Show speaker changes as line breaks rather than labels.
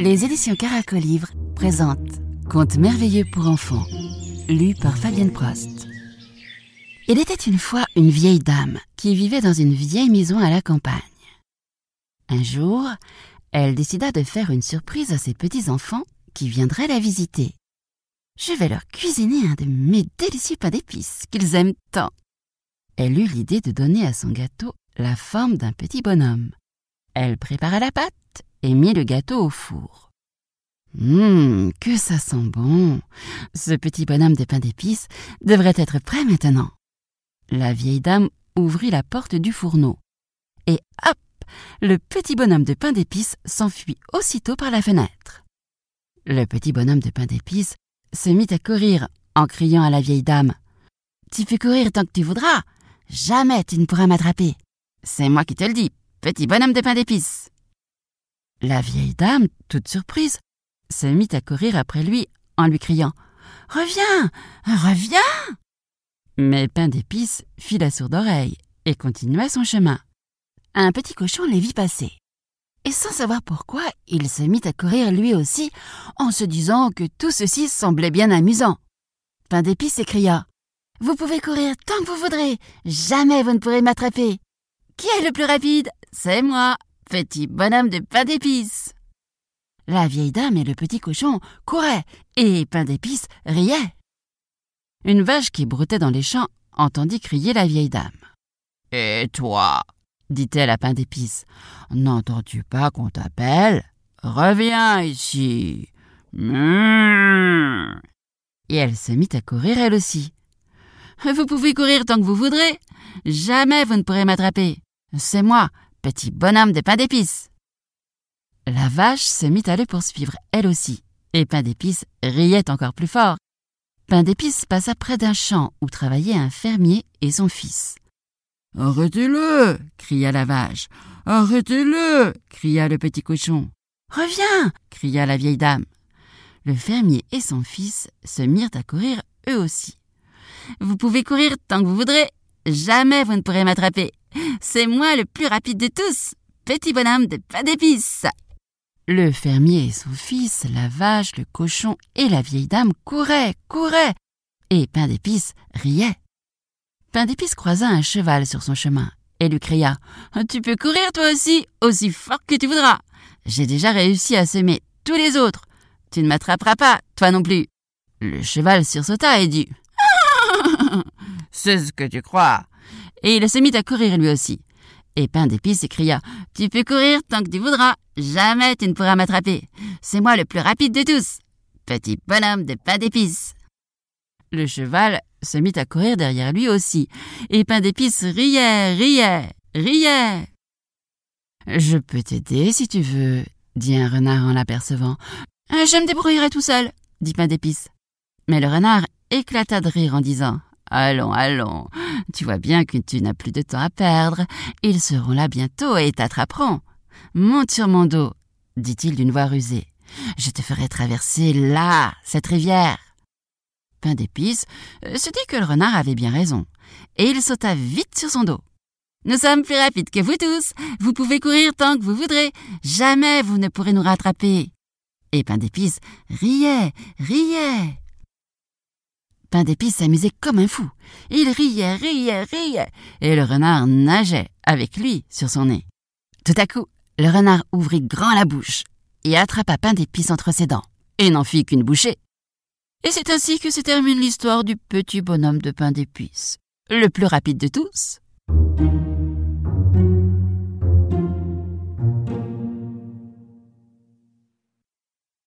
Les éditions Caracolivre présentent Contes merveilleux pour enfants, lu par Fabienne Prost. Il était une fois une vieille dame qui vivait dans une vieille maison à la campagne. Un jour, elle décida de faire une surprise à ses petits-enfants qui viendraient la visiter. Je vais leur cuisiner un de mes délicieux pains d'épices qu'ils aiment tant. Elle eut l'idée de donner à son gâteau la forme d'un petit bonhomme. Elle prépara la pâte et mit le gâteau au four. Hum, que ça sent bon. Ce petit bonhomme de pain d'épices devrait être prêt maintenant. La vieille dame ouvrit la porte du fourneau. Et hop, le petit bonhomme de pain d'épices s'enfuit aussitôt par la fenêtre. Le petit bonhomme de pain d'épices se mit à courir en criant à la vieille dame. Tu peux courir tant que tu voudras. Jamais tu ne pourras m'attraper. C'est moi qui te le dis, petit bonhomme de pain d'épices. La vieille dame, toute surprise, se mit à courir après lui en lui criant Reviens Reviens Mais Pain d'épices fit la sourde oreille et continua son chemin. Un petit cochon les vit passer. Et sans savoir pourquoi, il se mit à courir lui aussi, en se disant que tout ceci semblait bien amusant. Pain d'épices s'écria Vous pouvez courir tant que vous voudrez, jamais vous ne pourrez m'attraper. Qui est le plus rapide? C'est moi, petit bonhomme de pain d'épices. La vieille dame et le petit cochon couraient, et Pain d'épices riait. Une vache qui broutait dans les champs entendit crier la vieille dame. Et toi dit-elle à Pain d'épices, n'entends-tu pas qu'on t'appelle? Reviens ici. Mmh. Et elle se mit à courir elle aussi. Vous pouvez courir tant que vous voudrez. Jamais vous ne pourrez m'attraper. C'est moi, petit bonhomme de pain d'épices. La vache se mit à le poursuivre elle aussi, et Pain d'épices riait encore plus fort. Pain d'épices passa près d'un champ où travaillaient un fermier et son fils. Arrêtez-le cria la vache. Arrêtez-le cria le petit cochon. Reviens cria la vieille dame. Le fermier et son fils se mirent à courir eux aussi. Vous pouvez courir tant que vous voudrez. Jamais vous ne pourrez m'attraper. C'est moi le plus rapide de tous. Petit bonhomme de pain d'épices. Le fermier et son fils, la vache, le cochon et la vieille dame couraient, couraient, et Pain d'épices riait. Pain d'épices croisa un cheval sur son chemin et lui cria Tu peux courir toi aussi, aussi fort que tu voudras. J'ai déjà réussi à semer tous les autres. Tu ne m'attraperas pas, toi non plus. Le cheval sursauta et dit C'est ce que tu crois. Et il se mit à courir lui aussi. Et Pain d'épices s'écria Tu peux courir tant que tu voudras, jamais tu ne pourras m'attraper. C'est moi le plus rapide de tous. Petit bonhomme de pain d'épices. Le cheval se mit à courir derrière lui aussi, et Pain d'épices riait, riait, riait. Je peux t'aider si tu veux, dit un renard en l'apercevant. Je me débrouillerai tout seul, dit Pain d'épices. Mais le renard éclata de rire en disant Allons, allons, tu vois bien que tu n'as plus de temps à perdre. Ils seront là bientôt et t'attraperont. Monte sur mon dos, dit-il d'une voix rusée. Je te ferai traverser là, cette rivière. Pain d'épices se dit que le renard avait bien raison, et il sauta vite sur son dos. Nous sommes plus rapides que vous tous. Vous pouvez courir tant que vous voudrez. Jamais vous ne pourrez nous rattraper. Et Pain d'épices riait, riait. Pain d'épices s'amusait comme un fou. Il riait, riait, riait, et le renard nageait avec lui sur son nez. Tout à coup, le renard ouvrit grand la bouche et attrapa Pain d'épices entre ses dents, et n'en fit qu'une bouchée. Et c'est ainsi que se termine l'histoire du petit bonhomme de pain d'épices, le plus rapide de tous.